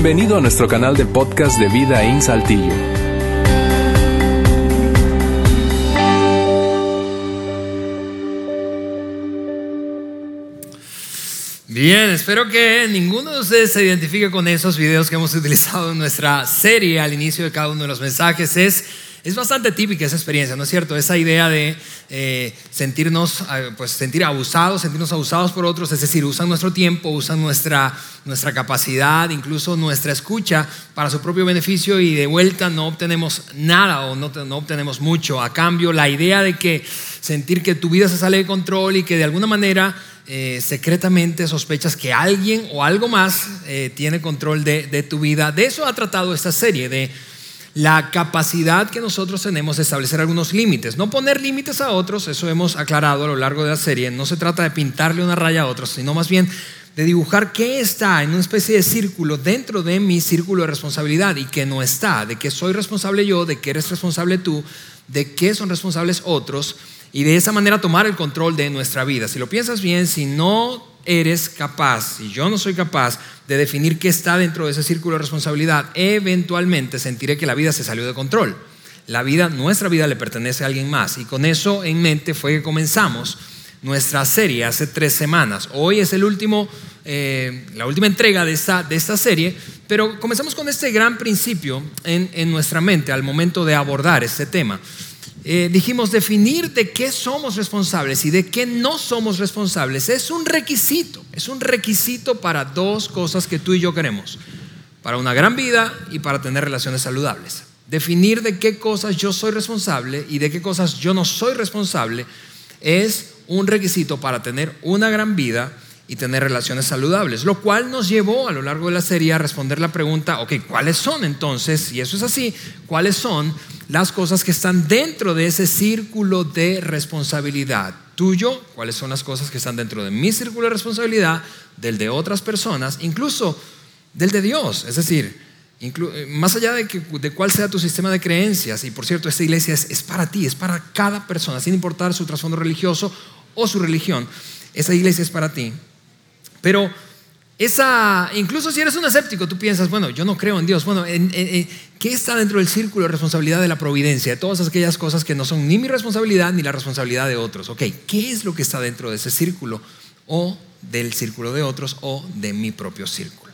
Bienvenido a nuestro canal de podcast de Vida en Saltillo. Bien, espero que ninguno de ustedes se identifique con esos videos que hemos utilizado en nuestra serie al inicio de cada uno de los mensajes. Es es bastante típica esa experiencia, ¿no es cierto? Esa idea de eh, sentirnos, eh, pues sentir abusados, sentirnos abusados por otros, es decir, usan nuestro tiempo, usan nuestra, nuestra capacidad, incluso nuestra escucha para su propio beneficio y de vuelta no obtenemos nada o no, obtenemos mucho. A cambio, la idea de que sentir que tu vida se sale de control y que de alguna manera eh, secretamente sospechas que alguien o algo más tiene control de, tu vida. De eso ha tratado esta serie, de la capacidad que nosotros tenemos de establecer algunos límites. No poner límites a otros, eso hemos aclarado a lo largo de la serie. No se trata de pintarle una raya a otros, sino más bien de dibujar qué está en una especie de círculo dentro de mi círculo de responsabilidad y qué no está, de qué soy responsable yo, de qué eres responsable tú, de qué son responsables otros y de esa manera tomar el control de nuestra vida. Si lo piensas bien, si no eres capaz, si yo no soy capaz de definir qué está dentro de ese círculo de responsabilidad, eventualmente sentiré que la vida se salió de control. La vida, nuestra vida le pertenece a alguien más. Y con eso en mente fue que comenzamos nuestra serie hace tres semanas. Hoy es el último, eh, la última entrega de esta, de esta serie, pero comenzamos con este gran principio en, en nuestra mente al momento de abordar este tema. Eh, dijimos definir de qué somos responsables y de qué no somos responsables es un requisito, es un requisito para dos cosas que tú y yo queremos, para una gran vida y para tener relaciones saludables. Definir de qué cosas yo soy responsable y de qué cosas yo no soy responsable es un requisito para tener una gran vida y tener relaciones saludables, lo cual nos llevó a lo largo de la serie a responder la pregunta, ok, ¿cuáles son entonces? Y eso es así, ¿cuáles son las cosas que están dentro de ese círculo de responsabilidad tuyo? ¿Cuáles son las cosas que están dentro de mi círculo de responsabilidad, del de otras personas, incluso del de Dios? Es decir, más allá de, que, de cuál sea tu sistema de creencias, y por cierto, esta iglesia es, es para ti, es para cada persona, sin importar su trasfondo religioso o su religión, esa iglesia es para ti. Pero esa, incluso si eres un escéptico, tú piensas, bueno, yo no creo en Dios. Bueno, ¿qué está dentro del círculo de responsabilidad de la providencia? De todas aquellas cosas que no son ni mi responsabilidad ni la responsabilidad de otros. Ok, ¿qué es lo que está dentro de ese círculo? O del círculo de otros o de mi propio círculo.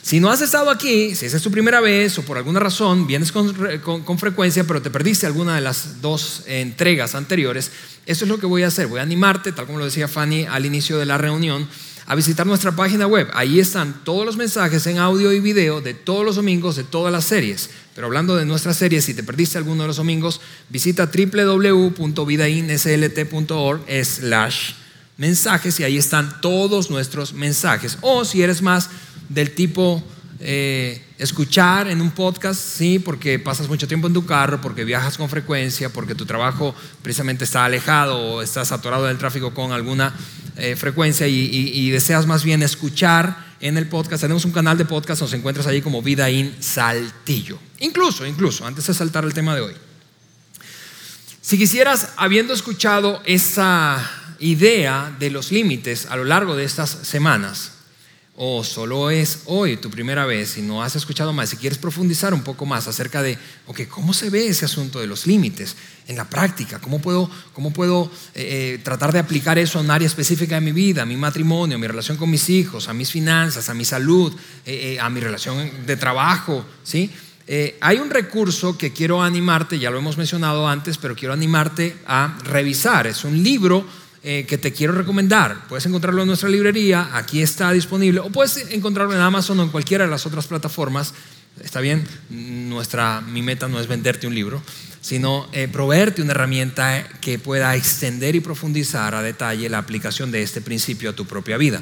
Si no has estado aquí, si esa es tu primera vez o por alguna razón vienes con, con, frecuencia, pero te perdiste alguna de las dos entregas anteriores, esto es lo que voy a hacer. Voy a animarte, tal como lo decía Fanny al inicio de la reunión, a visitar nuestra página web. Ahí están todos los mensajes en audio y video de todos los domingos de todas las series. Pero hablando de nuestras series, si te perdiste alguno de los domingos, visita www.vidainslt.org slash mensajes y ahí están todos nuestros mensajes. O si eres más del tipo eh, escuchar en un podcast, sí, porque pasas mucho tiempo en tu carro, porque viajas con frecuencia, porque tu trabajo precisamente está alejado o estás atorado del tráfico con alguna eh, frecuencia y, deseas más bien escuchar en el podcast, tenemos un canal de podcast, nos encuentras ahí como Vida in Saltillo. Incluso, incluso, antes de saltar el tema de hoy. Si quisieras, habiendo escuchado esa idea de los límites a lo largo de estas semanas, o solo es hoy tu primera vez y no has escuchado más, si quieres profundizar un poco más acerca de, ok, ¿cómo se ve ese asunto de los límites en la práctica? ¿Cómo puedo, cómo puedo eh, eh, tratar de aplicar eso a un área específica de mi vida, a mi matrimonio, a mi relación con mis hijos, a mis finanzas, a mi salud, eh, a mi relación de trabajo? ¿sí? hay un recurso que quiero animarte, ya lo hemos mencionado antes, pero quiero animarte a revisar. Es un libro eh, que te quiero recomendar. Puedes encontrarlo en nuestra librería, aquí está disponible, o puedes encontrarlo en Amazon o en cualquiera de las otras plataformas. Está bien, nuestra, mi meta no es venderte un libro, sino eh, proveerte una herramienta que pueda extender y profundizar a detalle la aplicación de este principio a tu propia vida.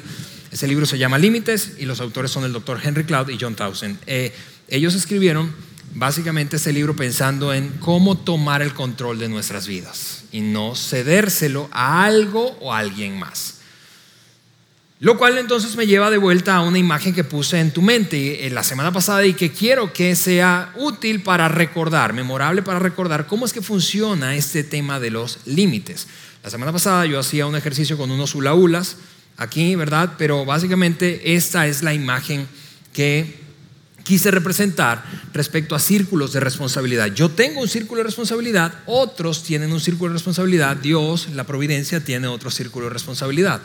Ese libro se llama Límites y los autores son el doctor Henry Cloud y John Townsend. Eh, ellos escribieron básicamente ese libro pensando en cómo tomar el control de nuestras vidas y no cedérselo a algo o a alguien más. Lo cual entonces me lleva de vuelta a una imagen que puse en tu mente la semana pasada y que quiero que sea útil para recordar, memorable para recordar cómo es que funciona este tema de los límites. La semana pasada yo hacía un ejercicio con unos hula aquí, ¿verdad? Pero básicamente esta es la imagen que quise representar respecto a círculos de responsabilidad. Yo tengo un círculo de responsabilidad, otros tienen un círculo de responsabilidad, Dios, la providencia, tiene otro círculo de responsabilidad.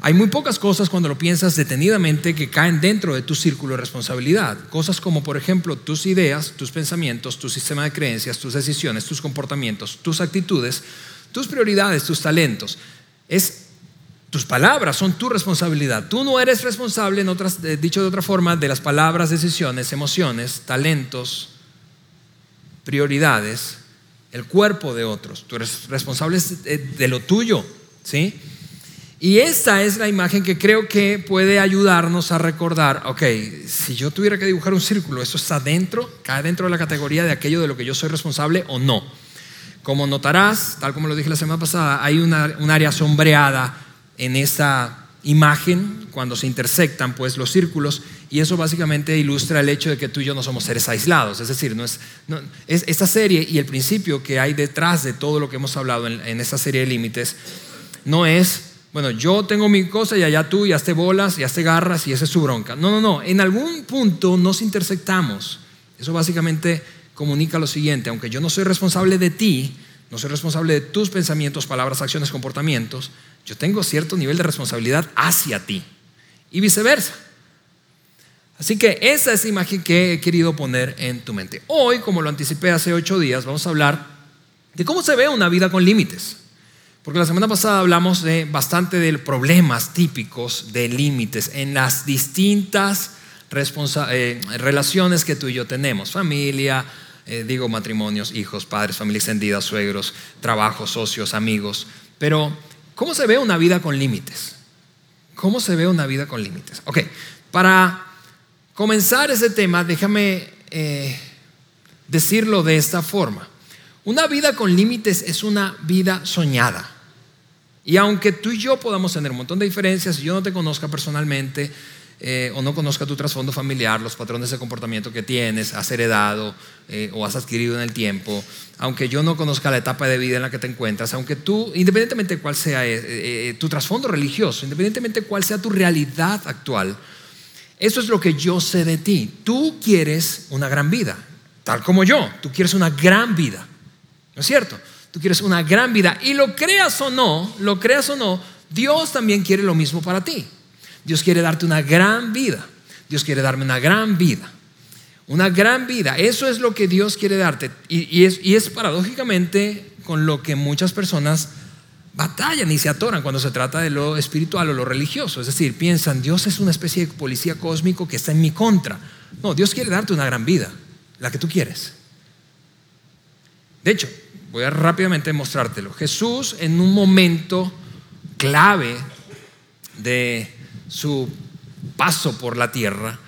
Hay muy pocas cosas cuando lo piensas detenidamente que caen dentro de tu círculo de responsabilidad. Cosas como, por ejemplo, tus ideas, tus pensamientos, tu sistema de creencias, tus decisiones, tus comportamientos, tus actitudes, tus prioridades, tus talentos. Es tus palabras son tu responsabilidad. Tú no eres responsable, en otras, eh, dicho de otra forma, de las palabras, decisiones, emociones, talentos, prioridades, el cuerpo de otros. Tú eres responsable de lo tuyo, ¿sí? Y esta es la imagen que creo que puede ayudarnos a recordar, ok, si yo tuviera que dibujar un círculo, ¿eso está dentro? ¿Cae dentro de la categoría de aquello de lo que yo soy responsable o no? Como notarás, tal como lo dije la semana pasada, hay una, un área sombreada en esa imagen cuando se intersectan pues los círculos y eso básicamente ilustra el hecho de que tú y yo no somos seres aislados, es decir, no es, esta serie y el principio que hay detrás de todo lo que hemos hablado en, en esta serie de límites no es, bueno, yo tengo mi cosa y allá tú y hazte bolas y hazte garras y esa es su bronca. No, no, no, en algún punto nos intersectamos. Eso básicamente comunica lo siguiente, aunque yo no soy responsable de ti, no soy responsable de tus pensamientos, palabras, acciones, comportamientos, yo tengo cierto nivel de responsabilidad hacia ti y viceversa. Así que esa es la imagen que he querido poner en tu mente. Hoy, como lo anticipé hace ocho días, vamos a hablar de cómo se ve una vida con límites. Porque la semana pasada hablamos de bastante de problemas típicos de límites en las distintas eh, relaciones que tú y yo tenemos. Familia, eh, digo matrimonios, hijos, padres, familia extendida, suegros, trabajos, socios, amigos. Pero ¿Cómo se ve una vida con límites? ¿Cómo se ve una vida con límites? Ok, para comenzar ese tema, déjame eh, decirlo de esta forma. Una vida con límites es una vida soñada. Y aunque tú y yo podamos tener un montón de diferencias, yo no te conozca personalmente, eh, o no conozca tu trasfondo familiar, los patrones de comportamiento que tienes, has heredado eh, o has adquirido en el tiempo, aunque yo no conozca la etapa de vida en la que te encuentras, aunque tú, independientemente de cuál sea eh, tu trasfondo religioso, independientemente de cuál sea tu realidad actual, eso es lo que yo sé de ti. Tú quieres una gran vida, tal como yo, tú quieres una gran vida, ¿no es cierto? Tú quieres una gran vida y lo creas o no, lo creas o no, Dios también quiere lo mismo para ti. Dios quiere darte una gran vida. Dios quiere darme una gran vida. Una gran vida. Eso es lo que Dios quiere darte. Y, es, paradójicamente con lo que muchas personas batallan y se atoran cuando se trata de lo espiritual o lo religioso. Es decir, piensan, Dios es una especie de policía cósmico que está en mi contra. No, Dios quiere darte una gran vida, la que tú quieres. De hecho, voy a rápidamente mostrártelo. Jesús en un momento clave de su paso por la tierra,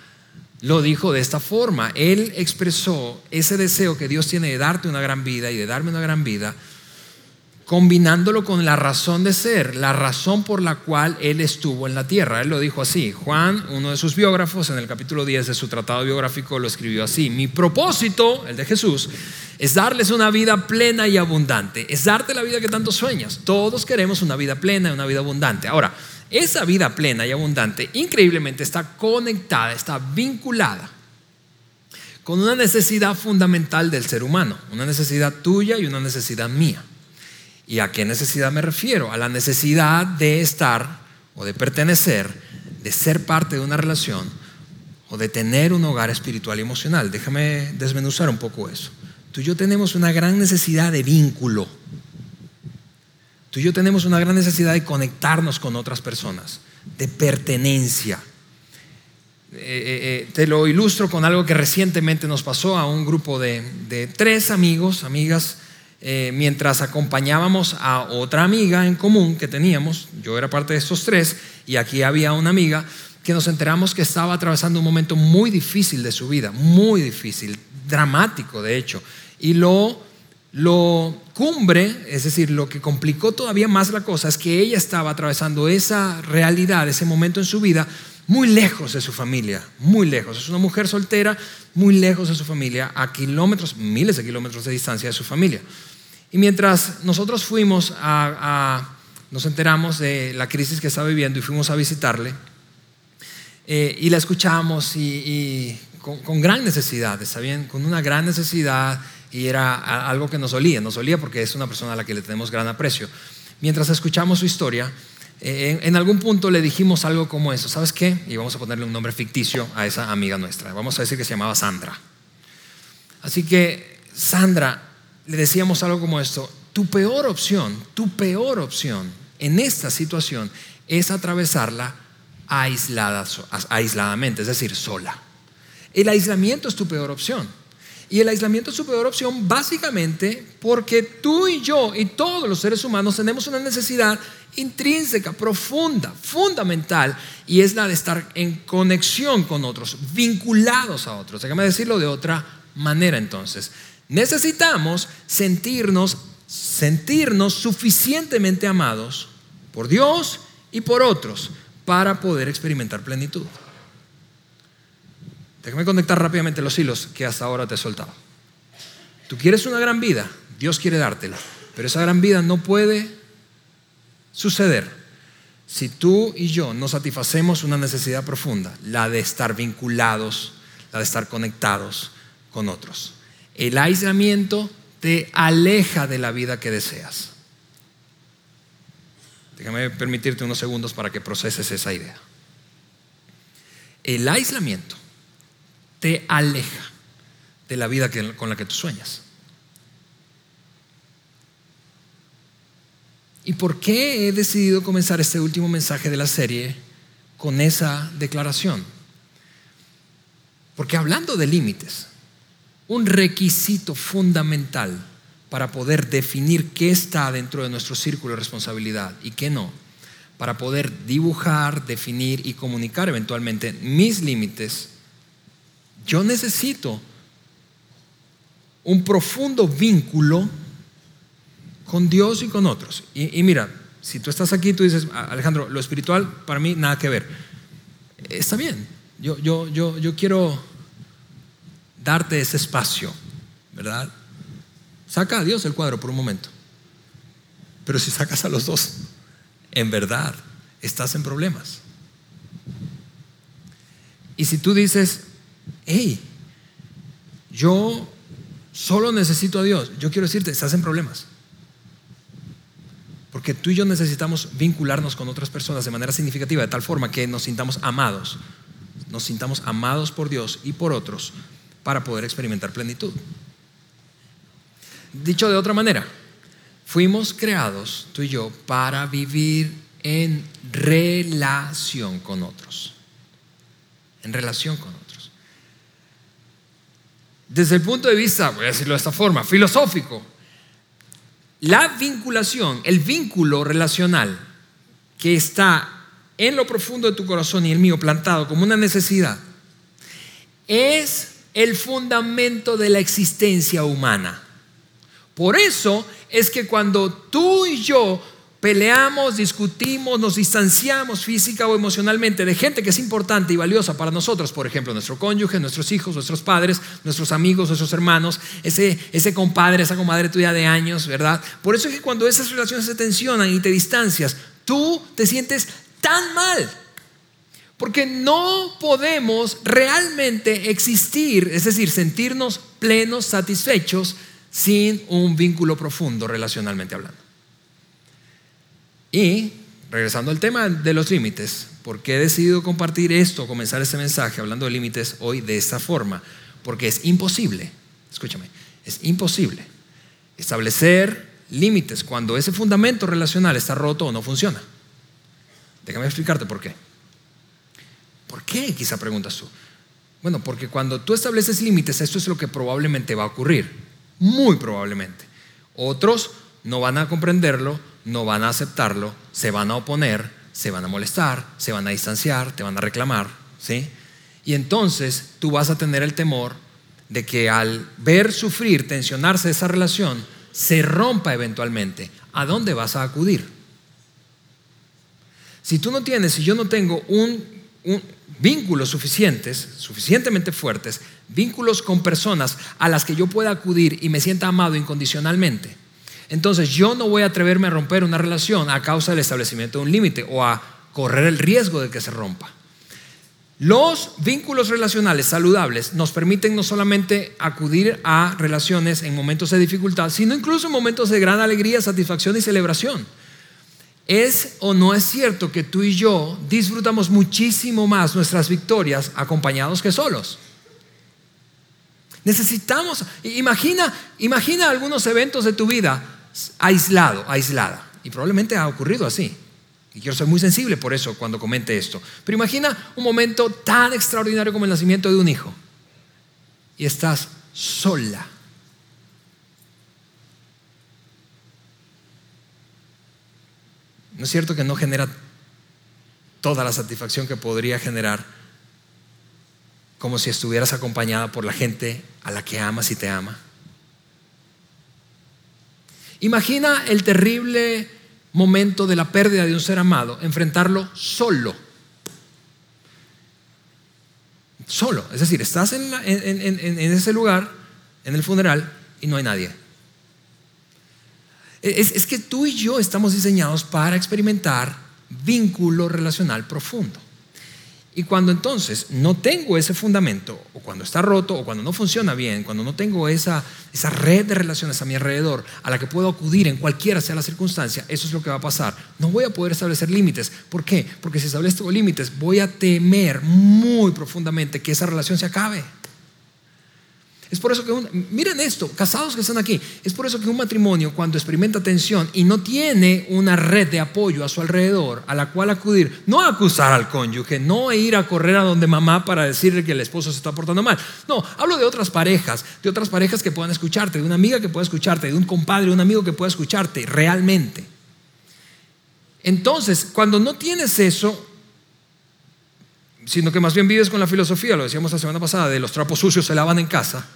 lo dijo de esta forma. Él expresó ese deseo que Dios tiene de darte una gran vida y de darme una gran vida, combinándolo con la razón de ser, la razón por la cual Él estuvo en la tierra. Él lo dijo así. Juan, uno de sus biógrafos, en el capítulo 10 de su tratado biográfico, lo escribió así. Mi propósito, el de Jesús, es darles una vida plena y abundante. Es darte la vida que tanto sueñas. Todos queremos una vida plena y una vida abundante. Ahora, esa vida plena y abundante increíblemente está conectada, está vinculada con una necesidad fundamental del ser humano, una necesidad tuya y una necesidad mía. ¿Y a qué necesidad me refiero? A la necesidad de estar o de pertenecer, de ser parte de una relación o de tener un hogar espiritual y emocional. Déjame desmenuzar un poco eso. Tú y yo tenemos una gran necesidad de vínculo Tú y yo tenemos una gran necesidad de conectarnos con otras personas, de pertenencia. Eh, eh, eh, te lo ilustro con algo que recientemente nos pasó a un grupo de, tres amigos, amigas, mientras acompañábamos a otra amiga en común que teníamos, yo era parte de estos tres, y aquí había una amiga que nos enteramos que estaba atravesando un momento muy difícil de su vida, muy difícil, dramático de hecho, y lo lo cumbre, es decir, lo que complicó todavía más la cosa es que ella estaba atravesando esa realidad, ese momento en su vida, muy lejos de su familia, muy lejos. Es una mujer soltera, muy lejos de su familia, a kilómetros, miles de kilómetros de distancia de su familia. Y mientras nosotros fuimos a, nos enteramos de la crisis que estaba viviendo y fuimos a visitarle, eh, y la escuchamos y, con, gran necesidad, ¿está bien? Con una gran necesidad y era algo que nos olía, nos olía porque es una persona a la que le tenemos gran aprecio. Mientras escuchamos su historia, eh, en, algún punto le dijimos algo como eso, ¿sabes qué? Y vamos a ponerle un nombre ficticio a esa amiga nuestra, vamos a decir que se llamaba Sandra. Así que, Sandra, le decíamos algo como esto, tu peor opción, tu peor opción en esta situación es atravesarla aislada, aisladamente, es decir, sola. El aislamiento es tu peor opción. Y el aislamiento es tu peor opción básicamente porque tú y yo y todos los seres humanos tenemos una necesidad intrínseca, profunda, fundamental, y es la de estar en conexión con otros, vinculados a otros. Déjame decirlo de otra manera entonces. Necesitamos sentirnos, sentirnos suficientemente amados por Dios y por otros para poder experimentar plenitud. Déjame conectar rápidamente los hilos que hasta ahora te he soltado. Tú quieres una gran vida, Dios quiere dártela, pero esa gran vida no puede suceder si tú y yo no satisfacemos una necesidad profunda, la de estar vinculados, la de estar conectados con otros. El aislamiento te aleja de la vida que deseas. Déjame permitirte unos segundos para que proceses esa idea. El aislamiento te aleja de la vida con la que tú sueñas. ¿Y por qué he decidido comenzar este último mensaje de la serie con esa declaración? Porque hablando de límites, un requisito fundamental para poder definir qué está dentro de nuestro círculo de responsabilidad y qué no, para poder dibujar, definir y comunicar eventualmente mis límites, yo necesito un profundo vínculo con Dios y con otros. Y, mira, si tú estás aquí, tú dices, Alejandro, lo espiritual para mí nada que ver. Está bien, yo, yo, yo, yo quiero darte ese espacio, ¿verdad? Saca a Dios el cuadro por un momento. Pero si sacas a los dos, en verdad estás en problemas. Y si tú dices, hey, yo solo necesito a Dios, yo quiero decirte, estás en problemas. Porque tú y yo necesitamos vincularnos con otras personas de manera significativa, de tal forma que nos sintamos amados, nos sintamos amados por Dios y por otros para poder experimentar plenitud. Dicho de otra manera, fuimos creados, tú y yo, para vivir en relación con otros. En relación con otros. Desde el punto de vista, voy a decirlo de esta forma, filosófico, la vinculación, el vínculo relacional que está en lo profundo de tu corazón y el mío plantado como una necesidad, es el fundamento de la existencia humana. Por eso es que cuando tú y yo peleamos, discutimos, nos distanciamos física o emocionalmente de gente que es importante y valiosa para nosotros, por ejemplo, nuestro cónyuge, nuestros hijos, nuestros padres, nuestros amigos, nuestros hermanos, ese, ese compadre, esa comadre tuya de años, ¿verdad? Por eso es que cuando esas relaciones se tensionan y te distancias, tú te sientes tan mal. Porque no podemos realmente existir, es decir, sentirnos plenos, satisfechos, sin un vínculo profundo relacionalmente hablando. Y regresando al tema de los límites, ¿por qué he decidido compartir esto, comenzar este mensaje hablando de límites hoy de esta forma? Porque es imposible, escúchame, es imposible establecer límites cuando ese fundamento relacional está roto o no funciona. Déjame explicarte por qué. ¿Por qué? Quizá preguntas tú. Bueno, porque cuando tú estableces límites, esto es lo que probablemente va a ocurrir. Muy probablemente. Otros no van a comprenderlo, no van a aceptarlo, se van a oponer, se van a molestar, se van a distanciar, te van a reclamar, ¿sí? Y entonces tú vas a tener el temor de que al ver sufrir, tensionarse esa relación, se rompa eventualmente. ¿A dónde vas a acudir? Si tú no tienes, si yo no tengo un, un vínculos suficientes, suficientemente fuertes, vínculos con personas a las que yo pueda acudir y me sienta amado incondicionalmente, entonces yo no voy a atreverme a romper una relación a causa del establecimiento de un límite o a correr el riesgo de que se rompa. Los vínculos relacionales saludables nos permiten no solamente acudir a relaciones en momentos de dificultad, sino incluso en momentos de gran alegría, satisfacción y celebración. ¿Es o no es cierto que tú y yo disfrutamos muchísimo más nuestras victorias acompañados que solos? Necesitamos, imagina, imagina algunos eventos de tu vida aislado, aislada. Y probablemente ha ocurrido así. Y quiero ser muy sensible por eso cuando comente esto. Pero imagina un momento tan extraordinario como el nacimiento de un hijo. Y estás sola. ¿No es cierto que no genera toda la satisfacción que podría generar como si estuvieras acompañada por la gente a la que amas y te ama? Imagina el terrible momento de la pérdida de un ser amado, enfrentarlo solo. Solo. Es decir, estás en, ese lugar, en el funeral, y no hay nadie. es que tú y yo estamos diseñados para experimentar vínculo relacional profundo. Y cuando entonces no tengo ese fundamento, o cuando está roto, o cuando no funciona bien, cuando no tengo esa, esa red de relaciones a mi alrededor a la que puedo acudir en cualquiera sea la circunstancia, eso es lo que va a pasar. No voy a poder establecer límites. ¿Por qué? Porque si establezco límites, voy a temer muy profundamente que esa relación se acabe. Es por eso que, miren esto, casados que están aquí, es por eso que un matrimonio cuando experimenta tensión y no tiene una red de apoyo a su alrededor a la cual acudir, no acusar al cónyuge, no ir a correr a donde mamá para decirle que el esposo se está portando mal. No, hablo de otras parejas, de otras parejas que puedan escucharte, de una amiga que pueda escucharte, de un compadre, un amigo que pueda escucharte realmente. Entonces, cuando no tienes eso, sino que más bien vives con la filosofía, lo decíamos la semana pasada, de los trapos sucios se lavan en casa,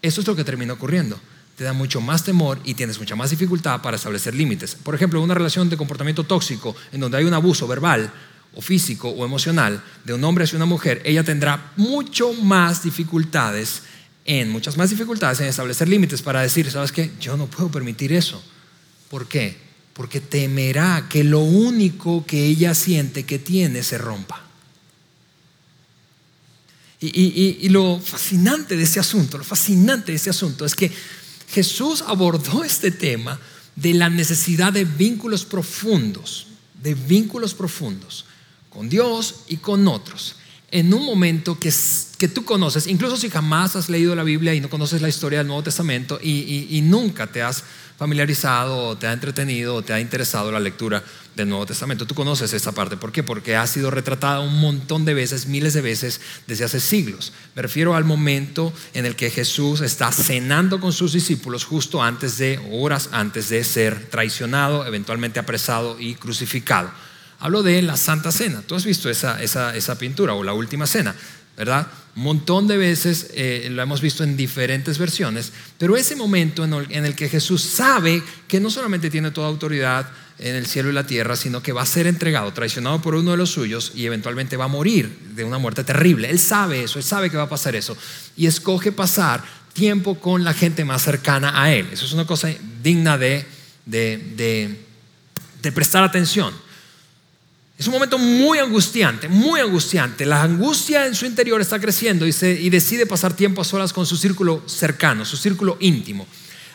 eso es lo que termina ocurriendo. Te da mucho más temor y tienes mucha más dificultad para establecer límites. Por ejemplo, una relación de comportamiento tóxico en donde hay un abuso verbal o físico o emocional de un hombre hacia una mujer, ella tendrá mucho más dificultades en, muchas más dificultades en establecer límites para decir, ¿sabes qué? Yo no puedo permitir eso. ¿Por qué? Porque temerá que lo único que ella siente que tiene se rompa. Y, lo fascinante de ese asunto, lo fascinante de ese asunto es que Jesús abordó este tema de la necesidad de vínculos profundos, de vínculos profundos con Dios y con otros, en un momento que, que tú conoces, incluso si jamás has leído la Biblia y no conoces la historia del Nuevo Testamento y nunca te has familiarizado o te ha entretenido o te ha interesado la lectura del Nuevo Testamento. Tú conoces esa parte. ¿Por qué? Porque ha sido retratada un montón de veces, miles de veces, desde hace siglos. Me refiero al momento en el que Jesús está cenando con sus discípulos justo antes de, horas antes de ser traicionado, eventualmente apresado y crucificado. Hablo de la Santa Cena. Tú has visto esa, esa, esa pintura o la última cena. ¿Verdad? Un montón de veces eh, lo hemos visto en diferentes versiones, pero ese momento en el, en el, que Jesús sabe que no solamente tiene toda autoridad en el cielo y la tierra, sino que va a ser entregado, traicionado por uno de los suyos y eventualmente va a morir de una muerte terrible. Él sabe eso, él sabe que va a pasar eso y escoge pasar tiempo con la gente más cercana a él. Eso es una cosa digna de, de, de, de prestar atención. Es un momento muy angustiante, muy angustiante. La angustia en su interior está creciendo y, decide pasar tiempo a solas con su círculo cercano, su círculo íntimo.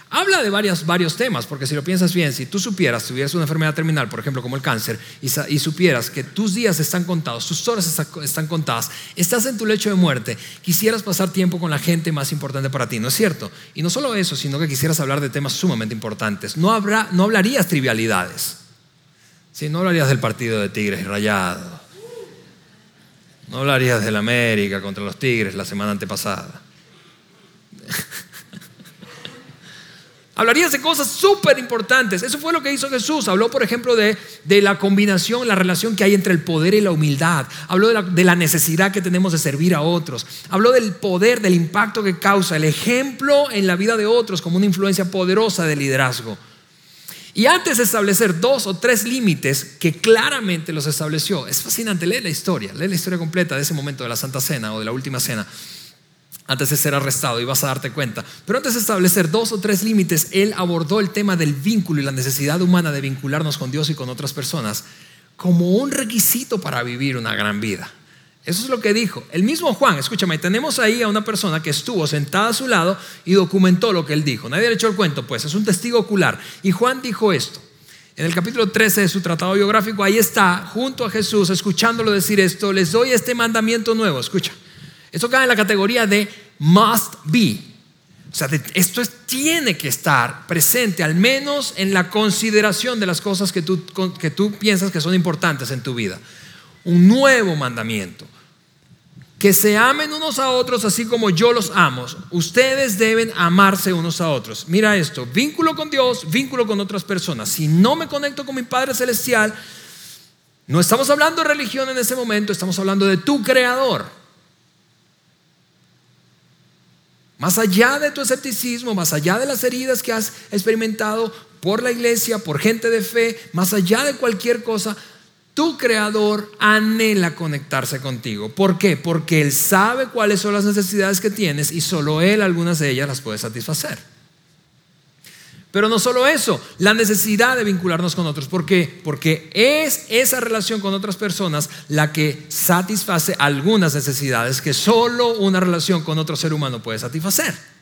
Habla de varios temas, porque si lo piensas bien, si tú supieras, tuvieras una enfermedad terminal, por ejemplo, como el cáncer, y, supieras que tus días están contados, tus horas están contadas, estás en tu lecho de muerte, quisieras pasar tiempo con la gente más importante para ti, ¿no es cierto? Y no solo eso, sino que quisieras hablar de temas sumamente importantes. No, habrá, no hablarías trivialidades. Si no hablarías del partido de Tigres y Rayados. No hablarías del América contra los Tigres la semana antepasada. Hablarías de cosas súper importantes. Eso fue lo que hizo Jesús. Habló, por ejemplo, de, la combinación, la relación que hay entre el poder y la humildad. Habló de la, de la, necesidad que tenemos de servir a otros. Habló del poder, del impacto que causa, el ejemplo en la vida de otros como una influencia poderosa de liderazgo. Y antes de establecer dos o tres límites que claramente los estableció, es fascinante, lee la historia, lee la historia completa de ese momento de la Santa Cena o de la Última Cena, antes de ser arrestado y vas a darte cuenta. Pero antes de establecer dos o tres límites, él abordó el tema del vínculo y la necesidad humana de vincularnos con Dios y con otras personas como un requisito para vivir una gran vida. Eso es lo que dijo. El mismo Juan, escúchame, tenemos ahí a una persona que estuvo sentada a su lado y documentó lo que él dijo. Nadie le echó el cuento, pues, es un testigo ocular. Y Juan dijo esto. En el capítulo 13 de su tratado biográfico, ahí está, junto a Jesús, escuchándolo decir esto, les doy este mandamiento nuevo. Escucha, esto cae en la categoría de must be. O sea, esto tiene que estar presente, al menos en la consideración de las cosas que tú, que tú piensas que son importantes en tu vida. Un nuevo mandamiento que se amen unos a otros así como yo los amo. Ustedes deben amarse unos a otros. Mira esto, vínculo con Dios, vínculo con otras personas. Si no me conecto con mi Padre Celestial, no estamos hablando de religión en ese momento, estamos hablando de tu creador. Más allá de tu escepticismo, más allá de las heridas que has experimentado por la iglesia, por gente de fe, más allá de cualquier cosa, tu creador anhela conectarse contigo. ¿Por qué? Porque Él sabe cuáles son las necesidades que tienes y solo Él algunas de ellas las puede satisfacer. Pero no solo eso, la necesidad de vincularnos con otros. ¿Por qué? Porque es esa relación con otras personas la que satisface algunas necesidades que solo una relación con otro ser humano puede satisfacer.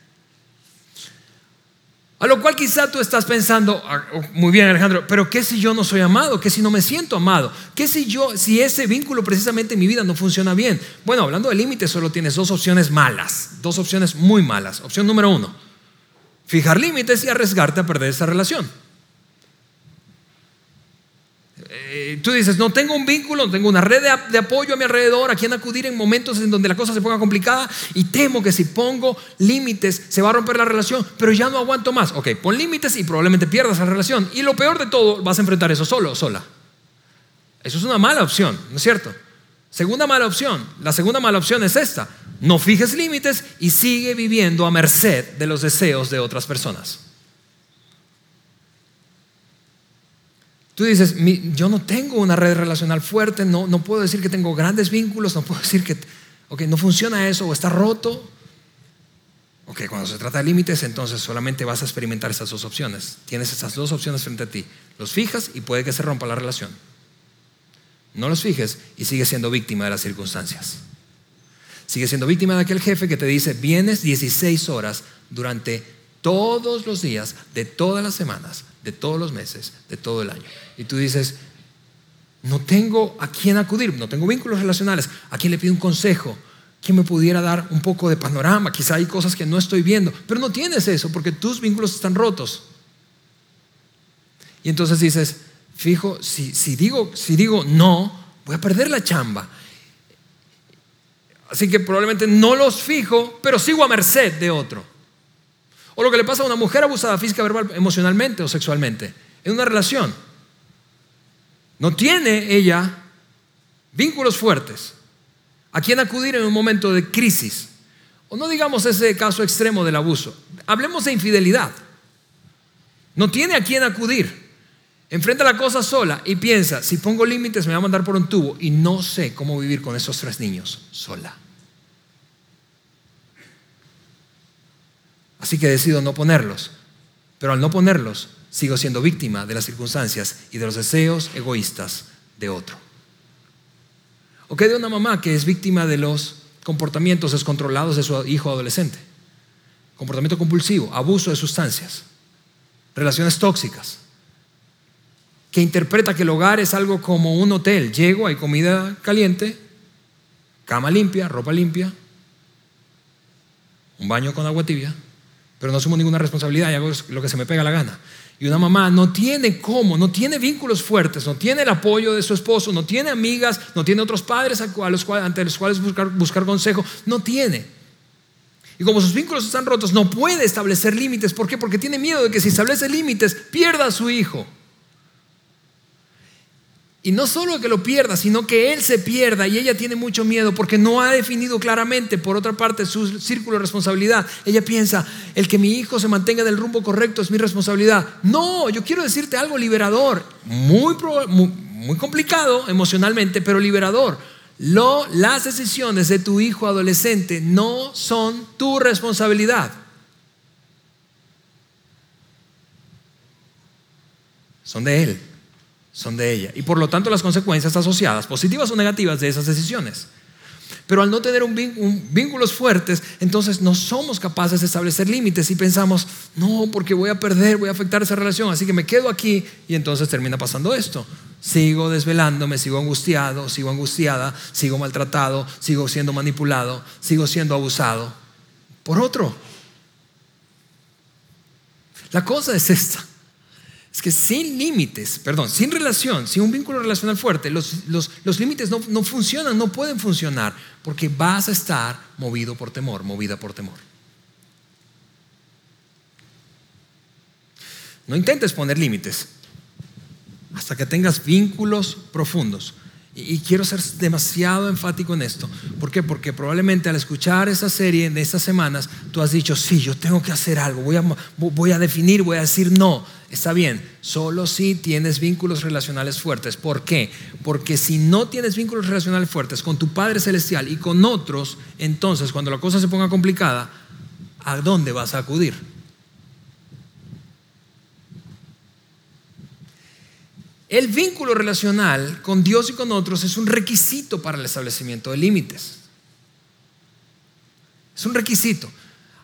A lo cual quizá tú estás pensando, ah, oh, muy bien Alejandro, pero ¿qué si yo no soy amado? ¿Qué si no me siento amado? ¿Qué si yo, si ese vínculo precisamente en mi vida no funciona bien? Bueno, hablando de límites, solo tienes dos opciones malas, dos opciones muy malas. Opción número uno, fijar límites y arriesgarte a perder esa relación. Eh, tú dices, no tengo un vínculo, no tengo una red de, apoyo a mi alrededor, a quien acudir en momentos en donde la cosa se ponga complicada y temo que si pongo límites se va a romper la relación, pero ya no aguanto más. Ok, pon límites y probablemente pierdas la relación. Y lo peor de todo, vas a enfrentar eso solo sola. Eso es una mala opción, ¿no es cierto? Segunda mala opción. La segunda mala opción es esta. No fijes límites y sigue viviendo a merced de los deseos de otras personas. Tú dices, yo no tengo una red relacional fuerte, no, no puedo decir que tengo grandes vínculos, no puedo decir que, ok, no funciona eso o está roto. Ok, cuando se trata de límites, entonces solamente vas a experimentar esas dos opciones. Tienes esas dos opciones frente a ti. Los fijas y puede que se rompa la relación. No los fijes y sigues siendo víctima de las circunstancias. Sigues siendo víctima de aquel jefe que te dice, vienes 16 horas durante todos los días de todas las semanas de todos los meses, de todo el año. Y tú dices, no tengo a quién acudir, no tengo vínculos relacionales, a quién le pido un consejo, quién me pudiera dar un poco de panorama, quizá hay cosas que no estoy viendo, pero no tienes eso porque tus vínculos están rotos. Y entonces dices, fijo, si, si, digo, si digo no, voy a perder la chamba. Así que probablemente no los fijo, pero sigo a merced de otro. O lo que le pasa a una mujer abusada física, verbal, emocionalmente o sexualmente, en una relación. No tiene ella vínculos fuertes a quien acudir en un momento de crisis. O no digamos ese caso extremo del abuso. Hablemos de infidelidad. No tiene a quien acudir. Enfrenta la cosa sola y piensa, si pongo límites me va a mandar por un tubo y no sé cómo vivir con esos tres niños sola. Así que decido no ponerlos. Pero al no ponerlos, sigo siendo víctima de las circunstancias y de los deseos egoístas de otro. ¿O qué de una mamá que es víctima de los comportamientos descontrolados de su hijo adolescente? Comportamiento compulsivo, abuso de sustancias, relaciones tóxicas, que interpreta que el hogar es algo como un hotel. Llego, hay comida caliente, cama limpia, ropa limpia, un baño con agua tibia pero no asumo ninguna responsabilidad y hago lo que se me pega la gana. Y una mamá no tiene cómo, no tiene vínculos fuertes, no tiene el apoyo de su esposo, no tiene amigas, no tiene otros padres a ante los cuales buscar, buscar consejo, no tiene. Y como sus vínculos están rotos, no puede establecer límites. ¿Por qué? Porque tiene miedo de que si establece límites, pierda a su hijo. Y no solo que lo pierda, sino que él se pierda y ella tiene mucho miedo porque no ha definido claramente, por otra parte, su círculo de responsabilidad. Ella piensa, el que mi hijo se mantenga del rumbo correcto es mi responsabilidad. No, yo quiero decirte algo liberador, muy, muy, complicado emocionalmente, pero liberador. Lo, las decisiones de tu hijo adolescente no son tu responsabilidad. Son de él son de ella. Y por lo tanto las consecuencias asociadas, positivas o negativas, de esas decisiones. Pero al no tener un, vínculos fuertes, entonces no somos capaces de establecer límites y pensamos, no, porque voy a perder, voy a afectar esa relación, así que me quedo aquí y entonces termina pasando esto. Sigo desvelándome, sigo angustiado, sigo angustiada, sigo maltratado, sigo siendo manipulado, sigo siendo abusado por otro. La cosa es esta. Es que sin límites, perdón, sin relación, sin un vínculo relacional fuerte, los, límites no, no funcionan, no pueden funcionar, porque vas a estar movido por temor, movida por temor. No intentes poner límites hasta que tengas vínculos profundos. Y, quiero ser demasiado enfático en esto. ¿Por qué? Porque probablemente al escuchar esa serie en estas semanas, tú has dicho, sí, yo tengo que hacer algo, voy a, voy a definir, voy a decir no. Está bien, solo si tienes vínculos relacionales fuertes. ¿Por qué? Porque si no tienes vínculos relacionales fuertes con tu Padre Celestial y con otros, entonces cuando la cosa se ponga complicada, ¿a dónde vas a acudir? El vínculo relacional con Dios y con otros es un requisito para el establecimiento de límites. Es un requisito.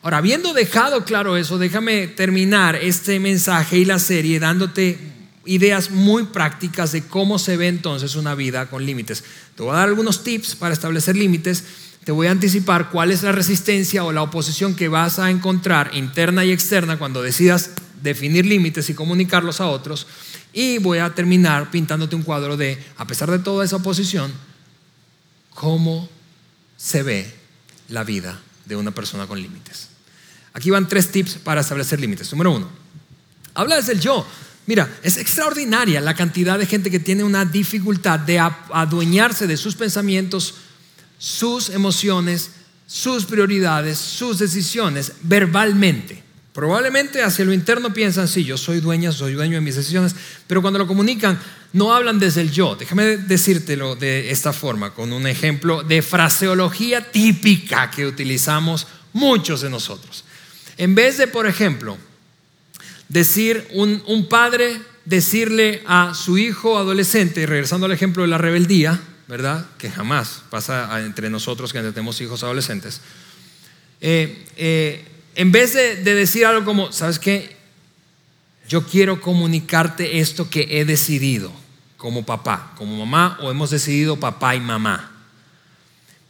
Ahora, habiendo dejado claro eso, déjame terminar este mensaje y la serie dándote ideas muy prácticas de cómo se ve entonces una vida con límites. Te voy a dar algunos tips para establecer límites. Te voy a anticipar cuál es la resistencia o la oposición que vas a encontrar interna y externa cuando decidas definir límites y comunicarlos a otros. Y voy a terminar pintándote un cuadro de, a pesar de toda esa oposición, cómo se ve la vida de una persona con límites. Aquí van tres tips para establecer límites. Número uno, habla desde el yo. Mira, es extraordinaria la cantidad de gente que tiene una dificultad de adueñarse de sus pensamientos, sus emociones, sus prioridades, sus decisiones verbalmente. Probablemente hacia lo interno piensan, sí, yo soy dueña, soy dueño de mis decisiones, pero cuando lo comunican no hablan desde el yo. Déjame decírtelo de esta forma, con un ejemplo de fraseología típica que utilizamos muchos de nosotros. En vez de, por ejemplo, decir un, un padre, decirle a su hijo adolescente, regresando al ejemplo de la rebeldía, ¿verdad? Que jamás pasa entre nosotros que tenemos hijos adolescentes. Eh, eh, en vez de, decir algo como, ¿sabes qué? Yo quiero comunicarte esto que he decidido como papá, como mamá, o hemos decidido papá y mamá.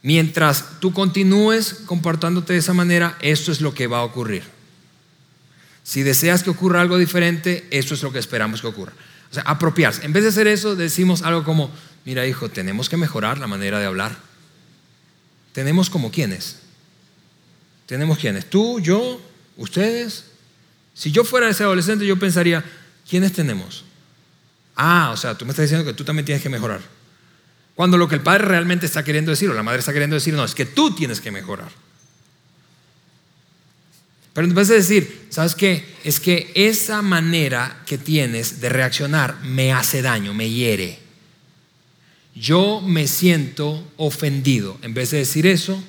Mientras tú continúes comportándote de esa manera, esto es lo que va a ocurrir. Si deseas que ocurra algo diferente, esto es lo que esperamos que ocurra. O sea, apropiarse. En vez de hacer eso, decimos algo como, mira hijo, tenemos que mejorar la manera de hablar. Tenemos como quienes tenemos quiénes, tú, yo, ustedes. Si yo fuera ese adolescente, yo pensaría, ¿quiénes tenemos? Ah, o sea, tú me estás diciendo que tú también tienes que mejorar. Cuando lo que el padre realmente está queriendo decir, o la madre está queriendo decir, no, es que tú tienes que mejorar. Pero en vez de decir, ¿sabes qué? Es que esa manera que tienes de reaccionar me hace daño, me hiere. Yo me siento ofendido. En vez de decir eso,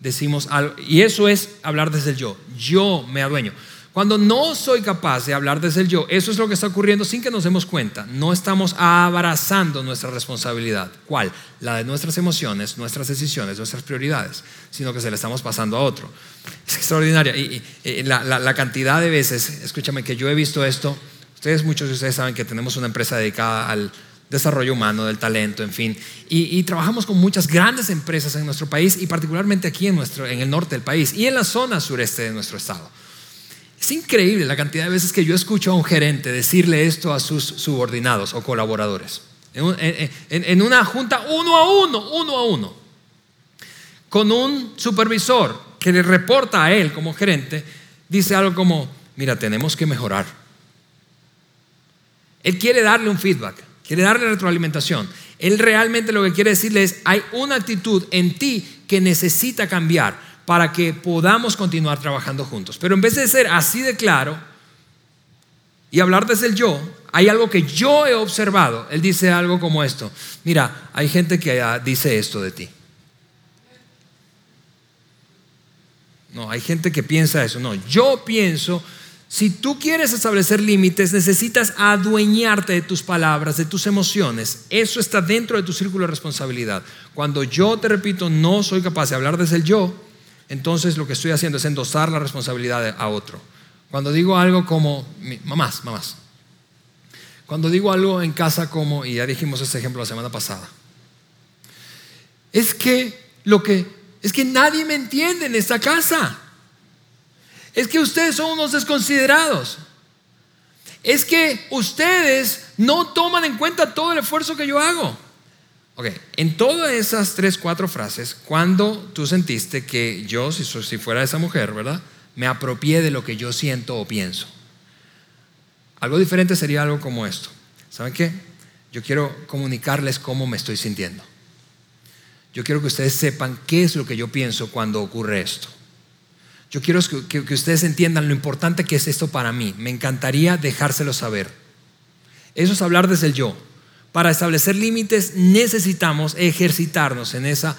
decimos algo, y eso es hablar desde el yo. Yo me adueño. Cuando no soy capaz de hablar desde el yo, eso es lo que está ocurriendo sin que nos demos cuenta. No estamos abrazando nuestra responsabilidad. ¿Cuál? La de nuestras emociones, nuestras decisiones, nuestras prioridades, sino que se la estamos pasando a otro. Es extraordinaria. Y, la, la cantidad de veces, escúchame, que yo he visto esto, ustedes, muchos de ustedes saben que tenemos una empresa dedicada al, desarrollo humano, del talento, en fin. Y, trabajamos con muchas grandes empresas en nuestro país y particularmente aquí en, nuestro, en el norte del país y en la zona sureste de nuestro estado. Es increíble la cantidad de veces que yo escucho a un gerente decirle esto a sus subordinados o colaboradores. En, una junta uno a uno, uno a uno, con un supervisor que le reporta a él como gerente, dice algo como, mira, tenemos que mejorar. Él quiere darle un feedback quiere darle retroalimentación. Él realmente lo que quiere decirle es, hay una actitud en ti que necesita cambiar para que podamos continuar trabajando juntos. Pero en vez de ser así de claro y hablar desde el yo, hay algo que yo he observado. Él dice algo como esto. Mira, hay gente que dice esto de ti. No, hay gente que piensa eso. No, yo pienso Si tú quieres establecer límites, necesitas adueñarte de tus palabras, de tus emociones. Eso está dentro de tu círculo de responsabilidad. Cuando yo te repito, no soy capaz de hablar desde el yo, entonces lo que estoy haciendo es endosar la responsabilidad a otro. Cuando digo algo como, mamás, mamás. Cuando digo algo en casa como, y ya dijimos este ejemplo la semana pasada, es que lo que, es que nadie me entiende en esta casa es que ustedes son unos desconsiderados. Es que ustedes no toman en cuenta todo el esfuerzo que yo hago. Ok, en todas esas tres, cuatro frases, cuando tú sentiste que yo, si, fuera esa mujer, ¿verdad? Me apropié de lo que yo siento o pienso. Algo diferente sería algo como esto. ¿Saben qué? Yo quiero comunicarles cómo me estoy sintiendo. Yo quiero que ustedes sepan qué es lo que yo pienso cuando ocurre esto. Yo quiero que, ustedes entiendan lo importante que es esto para mí. Me encantaría dejárselo saber. Eso es hablar desde el yo. Para establecer límites necesitamos ejercitarnos en esa.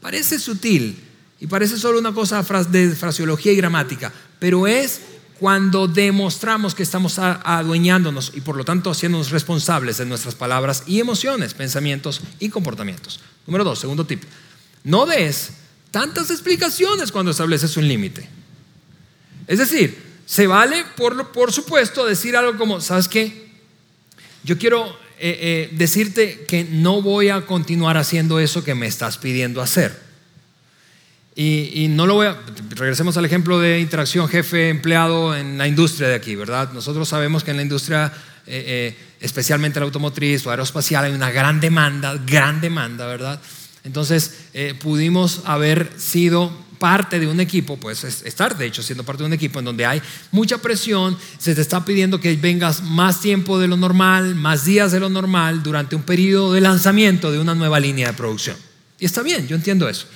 Parece sutil y parece solo una cosa de fraseología y gramática, pero es cuando demostramos que estamos adueñándonos y por lo tanto haciéndonos responsables de nuestras palabras y emociones, pensamientos y comportamientos. Número dos, segundo tip. No des tantas explicaciones cuando estableces un límite. Es decir, se vale, por, por supuesto, decir algo como, ¿sabes qué? Yo quiero eh, eh, decirte que no voy a continuar haciendo eso que me estás pidiendo hacer. Y, no lo voy a, regresemos al ejemplo de interacción jefe-empleado en la industria de aquí, ¿verdad? Nosotros sabemos que en la industria, eh, especialmente la automotriz o aeroespacial, hay una gran demanda, gran demanda, ¿verdad? Entonces eh, pudimos haber sido parte de un equipo, pues estar de hecho siendo parte de un equipo en donde hay mucha presión, se te está pidiendo que vengas más tiempo de lo normal, más días de lo normal durante un periodo de lanzamiento de una nueva línea de producción. Y está bien, yo entiendo eso.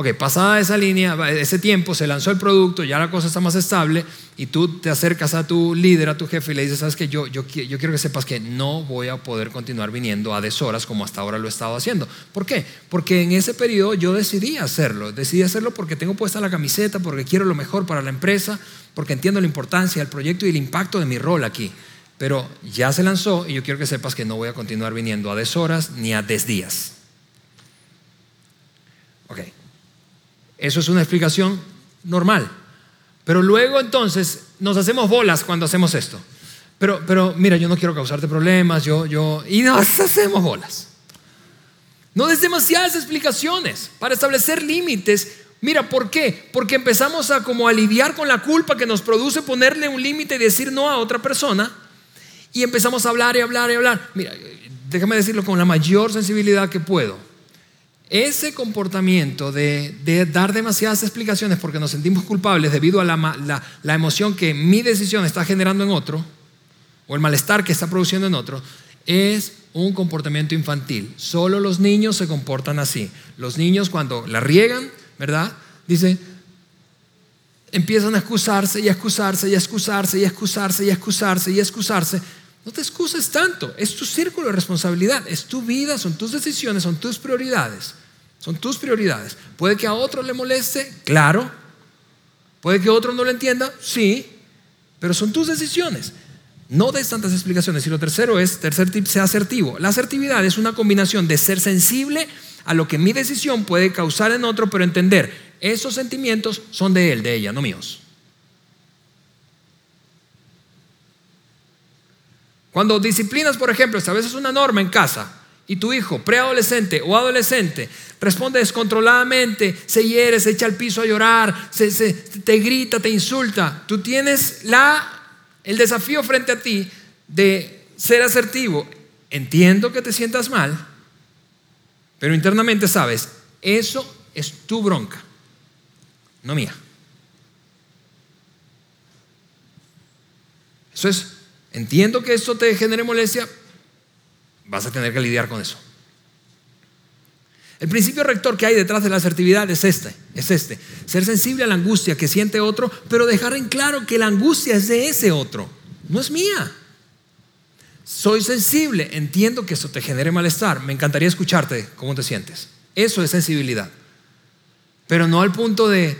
Ok, pasada esa línea, ese tiempo, se lanzó el producto, ya la cosa está más estable y tú te acercas a tu líder, a tu jefe y le dices, sabes que yo, yo, quiero que sepas que no voy a poder continuar viniendo a deshoras como hasta ahora lo he estado haciendo. ¿Por qué? Porque en ese periodo yo decidí hacerlo. Decidí hacerlo porque tengo puesta la camiseta, porque quiero lo mejor para la empresa, porque entiendo la importancia del proyecto y el impacto de mi rol aquí. Pero ya se lanzó y yo quiero que sepas que no voy a continuar viniendo a deshoras ni a desdías. Ok. Eso es una explicación normal. Pero luego entonces nos hacemos bolas cuando hacemos esto. Pero, pero mira, yo no quiero causarte problemas, yo, yo, y nos hacemos bolas. No des demasiadas explicaciones para establecer límites. Mira, ¿por qué? Porque empezamos a como a lidiar con la culpa que nos produce ponerle un límite y decir no a otra persona. Y empezamos a hablar y hablar y hablar. Mira, déjame decirlo con la mayor sensibilidad que puedo. Ese comportamiento de, dar demasiadas explicaciones porque nos sentimos culpables debido a la, la, emoción que mi decisión está generando en otro, o el malestar que está produciendo en otro, es un comportamiento infantil. Solo los niños se comportan así. Los niños cuando la riegan, ¿verdad? Dice, empiezan a excusarse y a excusarse y a excusarse y a excusarse y a excusarse y a excusarse. No te excuses tanto, es tu círculo de responsabilidad, es tu vida, son tus decisiones, son tus prioridades. Son tus prioridades. Puede que a otro le moleste, claro. Puede que otro no lo entienda, sí. Pero son tus decisiones. No des tantas explicaciones. Y lo tercero es, tercer tip, sea asertivo. La asertividad es una combinación de ser sensible a lo que mi decisión puede causar en otro, pero entender, esos sentimientos son de él, de ella, no míos. Cuando disciplinas, por ejemplo, estableces una norma en casa, y tu hijo, preadolescente o adolescente, responde descontroladamente, se hiere, se echa al piso a llorar, se, te grita, te insulta, tú tienes la, el desafío frente a ti de ser asertivo. Entiendo que te sientas mal, pero internamente sabes, eso es tu bronca, no mía. Eso es, entiendo que eso te genere molestia, vas a tener que lidiar con eso. El principio rector que hay detrás de la asertividad es este, es este, ser sensible a la angustia que siente otro, pero dejar en claro que la angustia es de ese otro, no es mía. Soy sensible, entiendo que eso te genere malestar, me encantaría escucharte cómo te sientes. Eso es sensibilidad. Pero no al punto de,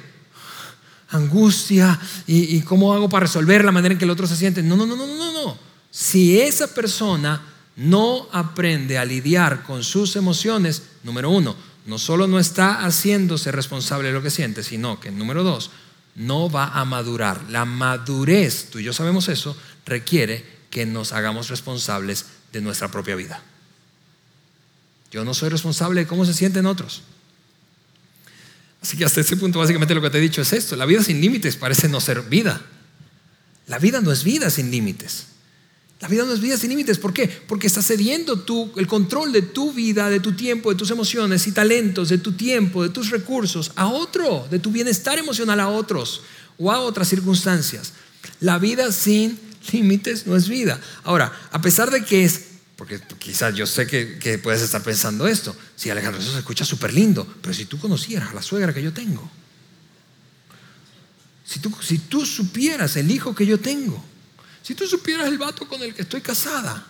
angustia y, cómo hago para resolver la manera en que el otro se siente. No, no, no, no, no, no. Si esa persona no aprende a lidiar con sus emociones, número uno, no solo no está haciéndose responsable de lo que siente, sino que, número dos, no va a madurar. La madurez, tú y yo sabemos eso, requiere que nos hagamos responsables de nuestra propia vida. Yo no soy responsable de cómo se sienten otros. Así que hasta ese punto básicamente lo que te he dicho es esto. La vida sin límites parece no ser vida. La vida no es vida sin límites. La vida no es vida sin límites. ¿Por qué? Porque estás cediendo tú el control de tu vida, de tu tiempo, de tus emociones y talentos, de tu tiempo, de tus recursos a otro, de tu bienestar emocional a otros o a otras circunstancias. La vida sin límites no es vida. Ahora, a pesar de que es, porque quizás yo sé que, puedes estar pensando esto, si Alejandro, eso se escucha súper lindo, pero si tú conocieras a la suegra que yo tengo, si tú, si tú supieras el hijo que yo tengo, si tú supieras el vato con el que estoy casada,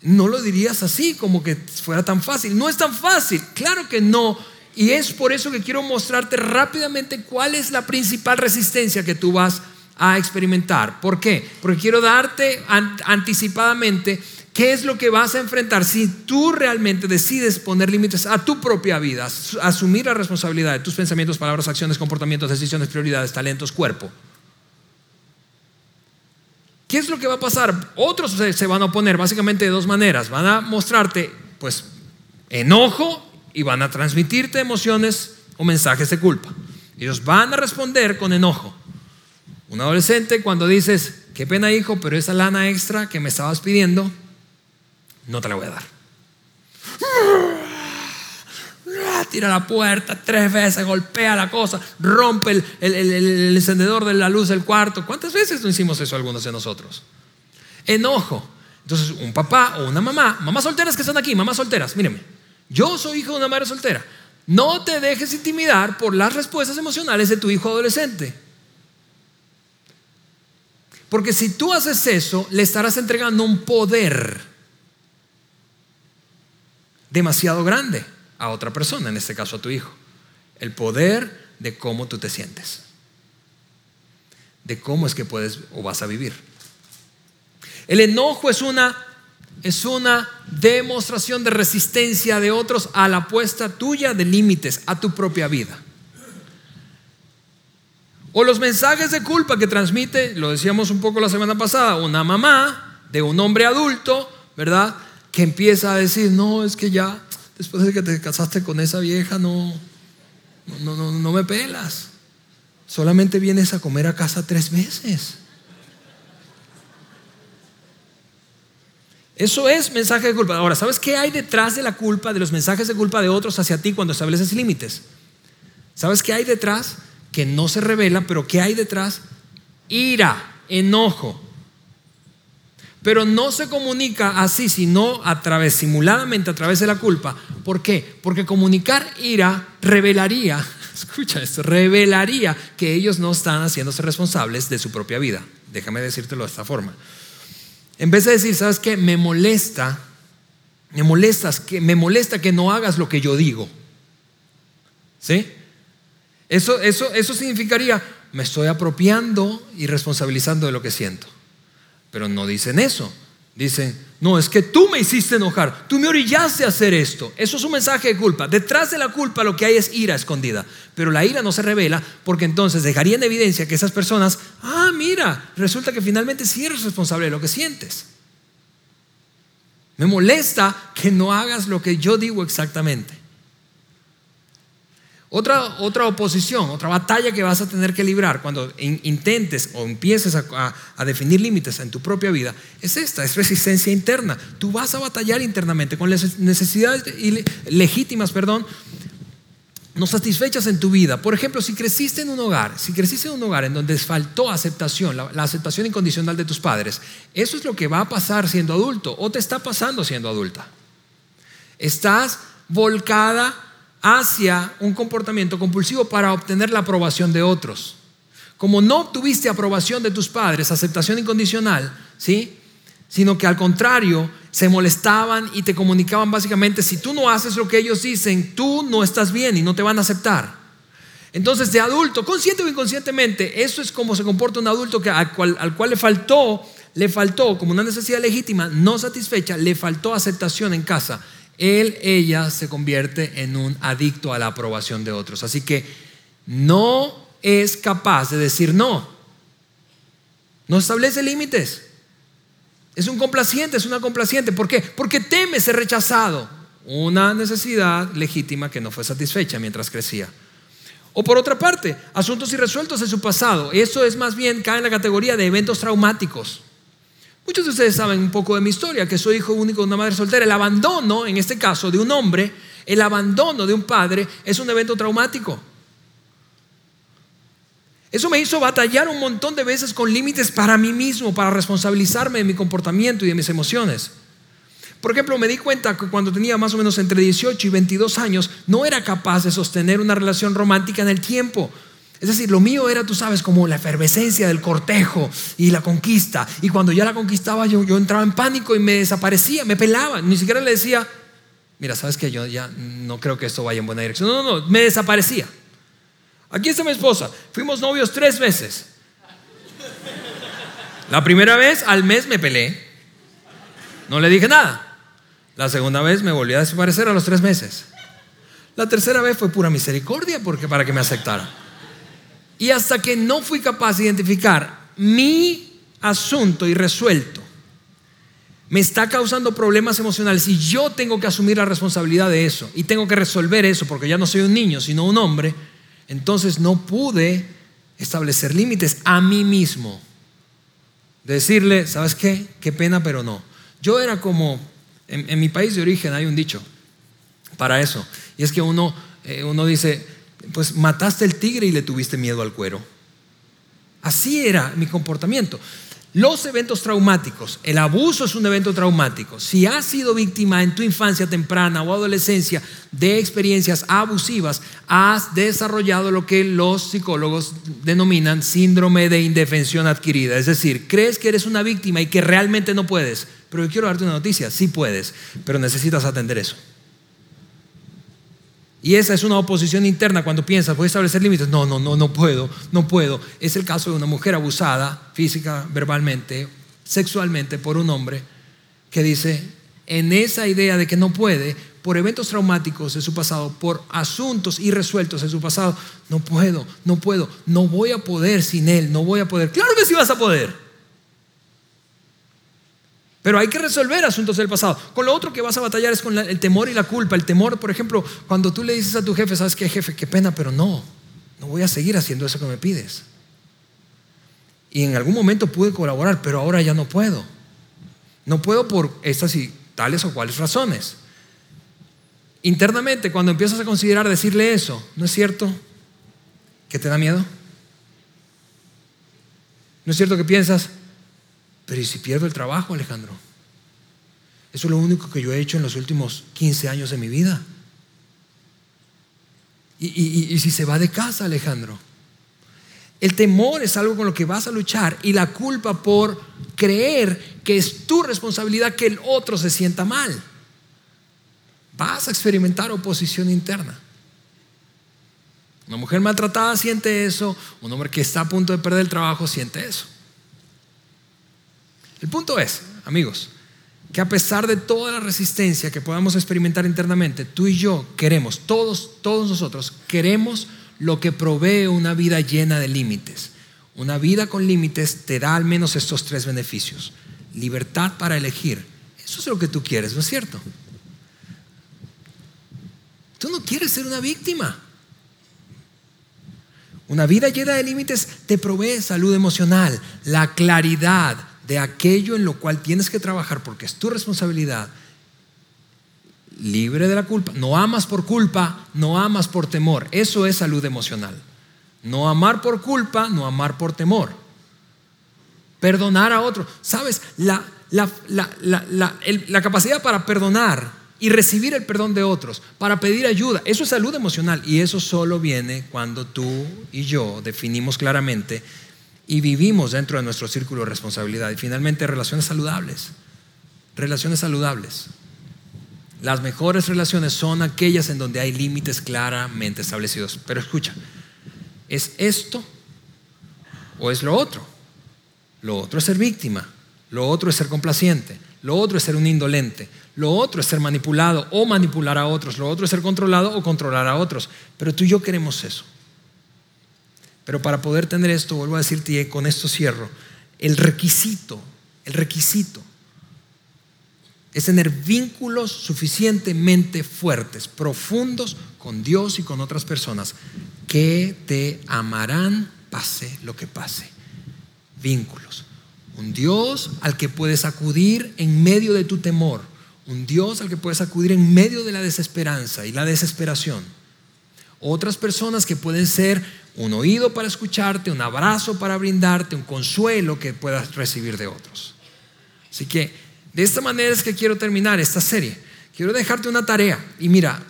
no lo dirías así, como que fuera tan fácil. No es tan fácil, claro que no. Y es por eso que quiero mostrarte rápidamente cuál es la principal resistencia que tú vas a experimentar. ¿Por qué? Porque quiero darte anticipadamente qué es lo que vas a enfrentar si tú realmente decides poner límites a tu propia vida, asumir la responsabilidad de tus pensamientos, palabras, acciones, comportamientos, decisiones, prioridades, talentos, cuerpo. ¿Qué es lo que va a pasar? Otros se van a oponer básicamente de dos maneras. Van a mostrarte, pues, enojo y van a transmitirte emociones o mensajes de culpa. Ellos van a responder con enojo. Un adolescente cuando dices, qué pena hijo, pero esa lana extra que me estabas pidiendo, no te la voy a dar tira la puerta tres veces, golpea la cosa, rompe el, encendedor de la luz del cuarto. ¿Cuántas veces no hicimos eso algunos de nosotros? Enojo. Entonces, un papá o una mamá, mamás solteras que están aquí, mamás solteras, mírenme, yo soy hijo de una madre soltera. No te dejes intimidar por las respuestas emocionales de tu hijo adolescente. Porque si tú haces eso, le estarás entregando un poder demasiado grande a otra persona, en este caso a tu hijo. El poder de cómo tú te sientes. De cómo es que puedes o vas a vivir. El enojo es una, es una demostración de resistencia de otros a la apuesta tuya de límites a tu propia vida. O los mensajes de culpa que transmite, lo decíamos un poco la semana pasada, una mamá de un hombre adulto, ¿verdad? Que empieza a decir, no, es que ya después de que te casaste con esa vieja, no, no, no, no me pelas. Solamente vienes a comer a casa tres veces. Eso es mensaje de culpa. Ahora, ¿sabes qué hay detrás de la culpa, de los mensajes de culpa de otros hacia ti cuando estableces límites? ¿Sabes qué hay detrás? Que no se revela, pero ¿qué hay detrás? Ira, enojo, pero no se comunica así, sino a través, simuladamente a través de la culpa. ¿Por qué? Porque comunicar ira revelaría, escucha esto, revelaría que ellos no están haciéndose responsables de su propia vida. Déjame decírtelo de esta forma. En vez de decir, ¿sabes qué? Me molesta, me molestas, que me molesta que no hagas lo que yo digo. ¿Sí? Eso, eso, eso significaría, me estoy apropiando y responsabilizando de lo que siento. Pero no dicen eso. Dicen, no, es que tú me hiciste enojar, tú me orillaste a hacer esto. Eso es un mensaje de culpa. Detrás de la culpa lo que hay es ira escondida. Pero la ira no se revela porque entonces dejaría en evidencia que esas personas, ah, mira, resulta que finalmente sí eres responsable de lo que sientes. Me molesta que no hagas lo que yo digo exactamente. Otra, otra oposición, otra batalla que vas a tener que librar cuando intentes o empieces a, definir límites en tu propia vida es esta, es resistencia interna. Tú vas a batallar internamente con las necesidades legítimas, perdón, no satisfechas en tu vida. Por ejemplo, si creciste en un hogar, si creciste en un hogar en donde faltó aceptación, la aceptación incondicional de tus padres, eso es lo que va a pasar siendo adulto o te está pasando siendo adulta. Estás volcada hacia un comportamiento compulsivo para obtener la aprobación de otros. Como no obtuviste aprobación de tus padres, aceptación incondicional, ¿sí? Sino que al contrario, se molestaban y te comunicaban básicamente, si tú no haces lo que ellos dicen, tú no estás bien y no te van a aceptar. Entonces, de adulto, consciente o inconscientemente, eso es como se comporta un adulto que, al, cual, al cual le faltó, le faltó como una necesidad legítima no satisfecha, le faltó aceptación en casa. Él, ella se convierte en un adicto a la aprobación de otros. Así que no es capaz de decir no. No establece límites. Es un complaciente, es una complaciente. ¿Por qué? Porque teme ser rechazado. Una necesidad legítima que no fue satisfecha mientras crecía. O por otra parte, asuntos irresueltos en su pasado. Eso es más bien, cae en la categoría de eventos traumáticos. Muchos de ustedes saben un poco de mi historia, que soy hijo único de una madre soltera. El abandono, en este caso, de un hombre, el abandono de un padre, es un evento traumático. Eso me hizo batallar un montón de veces con límites para mí mismo, para responsabilizarme de mi comportamiento y de mis emociones. Por ejemplo, me di cuenta que cuando tenía más o menos entre 18 y 22 años, no era capaz de sostener una relación romántica en el tiempo. Es decir, lo mío era, tú sabes, como la efervescencia del cortejo y la conquista. Y cuando ya la conquistaba, yo, entraba en pánico y me desaparecía, me pelaba. Ni siquiera le decía, mira, sabes que yo ya no creo que esto vaya en buena dirección. No, no, no, me desaparecía. Aquí está mi esposa. Fuimos novios tres veces. La primera vez al mes me peleé. No le dije nada. La segunda vez me volví a desaparecer a los tres meses. La tercera vez fue pura misericordia porque para que me aceptara. Y hasta que no fui capaz de identificar mi asunto irresuelto, me está causando problemas emocionales y yo tengo que asumir la responsabilidad de eso y tengo que resolver eso porque ya no soy un niño, sino un hombre entonces no pude establecer límites a mí mismo. Decirle, ¿sabes qué? Qué pena, pero no. Yo era como, en, mi país de origen hay un dicho para eso. Y es que uno, eh, uno dice, pues mataste el tigre y le tuviste miedo al cuero. Así era mi comportamiento. Los eventos traumáticos, el abuso es un evento traumático. Si has sido víctima en tu infancia temprana o adolescencia de experiencias abusivas, has desarrollado lo que los psicólogos denominan síndrome de indefensión adquirida. Es decir, crees que eres una víctima y que realmente no puedes. Pero yo quiero darte una noticia, sí puedes, pero necesitas atender eso. Y esa es una oposición interna cuando piensas, voy a establecer límites. No, no, no, no puedo, no puedo. Es el caso de una mujer abusada física, verbalmente, sexualmente por un hombre que dice, en esa idea de que no puede, por eventos traumáticos de su pasado, por asuntos irresueltos de su pasado, no puedo, no puedo, no voy a poder sin él, no voy a poder. Claro que sí vas a poder. Pero hay que resolver asuntos del pasado. Con lo otro que vas a batallar es con el temor y la culpa. El temor, por ejemplo, cuando tú le dices a tu jefe, ¿sabes qué, jefe? Qué pena, pero no. No voy a seguir haciendo eso que me pides. Y en algún momento pude colaborar, pero ahora ya no puedo. No puedo por estas y tales o cuales razones. Internamente, cuando empiezas a considerar decirle eso, ¿no es cierto que te da miedo? ¿No es cierto que piensas, pero ¿y si pierdo el trabajo, Alejandro? Eso es lo único que yo he hecho en los últimos 15 años de mi vida. ¿Y, y si se va de casa, Alejandro? El temor es algo con lo que vas a luchar y la culpa por creer que es tu responsabilidad que el otro se sienta mal. Vas a experimentar oposición interna. Una mujer maltratada siente eso, un hombre que está a punto de perder el trabajo siente eso. El punto es, amigos, que a pesar de toda la resistencia que podamos experimentar internamente, tú y yo queremos, todos, todos nosotros, queremos lo que provee una vida llena de límites. Una vida con límites te da al menos estos tres beneficios. Libertad para elegir. Eso es lo que tú quieres, ¿no es cierto? Tú no quieres ser una víctima. Una vida llena de límites te provee salud emocional, la claridad, de aquello en lo cual tienes que trabajar porque es tu responsabilidad, libre de la culpa. No amas por culpa, no amas por temor. Eso es salud emocional. No amar por culpa, no amar por temor. Perdonar a otro. ¿Sabes? La, la, la, capacidad para perdonar y recibir el perdón de otros, para pedir ayuda, eso es salud emocional. Y eso solo viene cuando tú y yo definimos claramente y vivimos dentro de nuestro círculo de responsabilidad. Y finalmente, relaciones saludables. Relaciones saludables. Las mejores relaciones son aquellas en donde hay límites claramente establecidos. Pero escucha, ¿Es esto o es lo otro? Lo otro es ser víctima, lo otro es ser complaciente, lo otro es ser un indolente, lo otro es ser manipulado o manipular a otros, lo otro es ser controlado o controlar a otros. Pero tú y yo queremos eso. Pero para poder tener esto, vuelvo a decirte con esto cierro, el requisito, el requisito es tener vínculos suficientemente fuertes, profundos con Dios y con otras personas que te amarán pase lo que pase. Vínculos. Un Dios al que puedes acudir en medio de tu temor. Un Dios al que puedes acudir en medio de la desesperanza y la desesperación. Otras personas que pueden ser un oído para escucharte, un abrazo para brindarte, un consuelo que puedas recibir de otros. Así que de esta manera es que quiero terminar esta serie. Quiero dejarte una tarea. Y mira,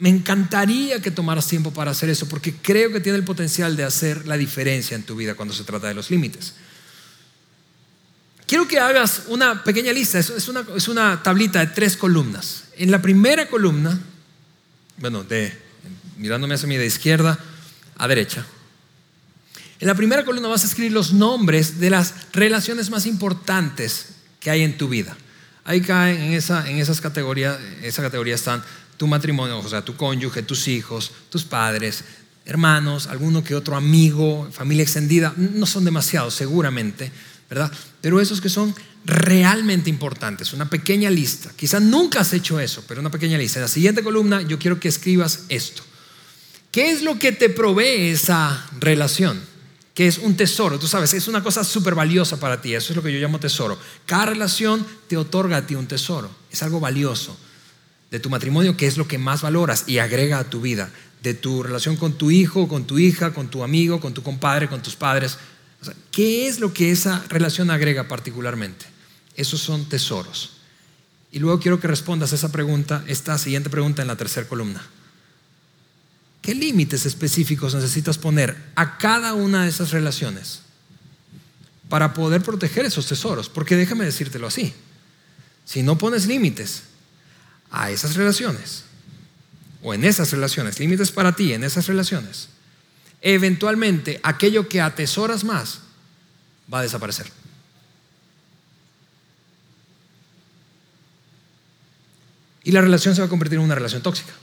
me encantaría que tomaras tiempo para hacer eso, porque creo que tiene el potencial de hacer la diferencia en tu vida cuando se trata de los límites. Quiero que hagas una pequeña lista, es una, es una tablita de tres columnas. En la primera columna, bueno, de, mirándome hacia mí de izquierda a derecha, en la primera columna vas a escribir los nombres de las relaciones más importantes que hay en tu vida. Ahí caen en esa, en esas categorías, esa categoría están tu matrimonio, o sea, tu cónyuge, tus hijos, tus padres, hermanos, alguno que otro amigo, familia extendida, no son demasiados seguramente, ¿verdad? Pero esos que son realmente importantes, una pequeña lista. Quizás nunca has hecho eso, pero una pequeña lista. En la siguiente columna yo quiero que escribas esto. ¿Qué es lo que te provee esa relación? que es un tesoro. Tú sabes, es una cosa súper valiosa para ti. Eso es lo que yo llamo tesoro. Cada relación te otorga a ti un tesoro. Es algo valioso de tu matrimonio, que es lo que más valoras y agrega a tu vida. De tu relación con tu hijo, con tu hija, con tu amigo, con tu compadre, con tus padres. ¿Qué es lo que esa relación agrega particularmente? Esos son tesoros. Y luego quiero que respondas a esa pregunta, esta siguiente pregunta en la tercera columna. ¿Qué límites específicos necesitas poner a cada una de esas relaciones para poder proteger esos tesoros? Porque déjame decírtelo así. Si no pones límites a esas relaciones, o en esas relaciones, límites para ti en esas relaciones, eventualmente aquello que atesoras más va a desaparecer. Y la relación se va a convertir en una relación tóxica.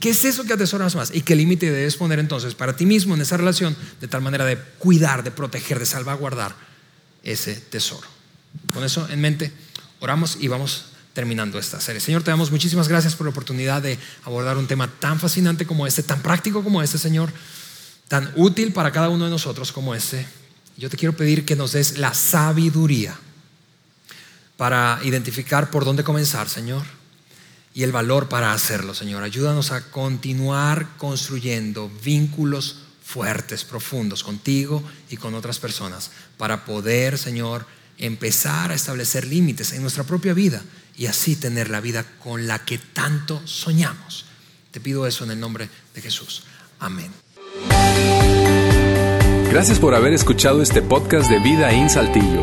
¿Qué es eso que atesoras más? ¿Y qué límite debes poner entonces para ti mismo en esa relación de tal manera de cuidar, de proteger, de salvaguardar ese tesoro? Con eso en mente, oramos y vamos terminando esta serie. Señor, te damos muchísimas gracias por la oportunidad de abordar un tema tan fascinante como este, tan práctico como este, Señor, tan útil para cada uno de nosotros como este. Yo te quiero pedir que nos des la sabiduría para identificar por dónde comenzar, Señor y el valor para hacerlo, Señor. Ayúdanos a continuar construyendo vínculos fuertes, profundos contigo y con otras personas para poder, Señor, empezar a establecer límites en nuestra propia vida y así tener la vida con la que tanto soñamos. Te pido eso en el nombre de Jesús. Amén. Gracias por haber escuchado este podcast de Vida en Saltillo.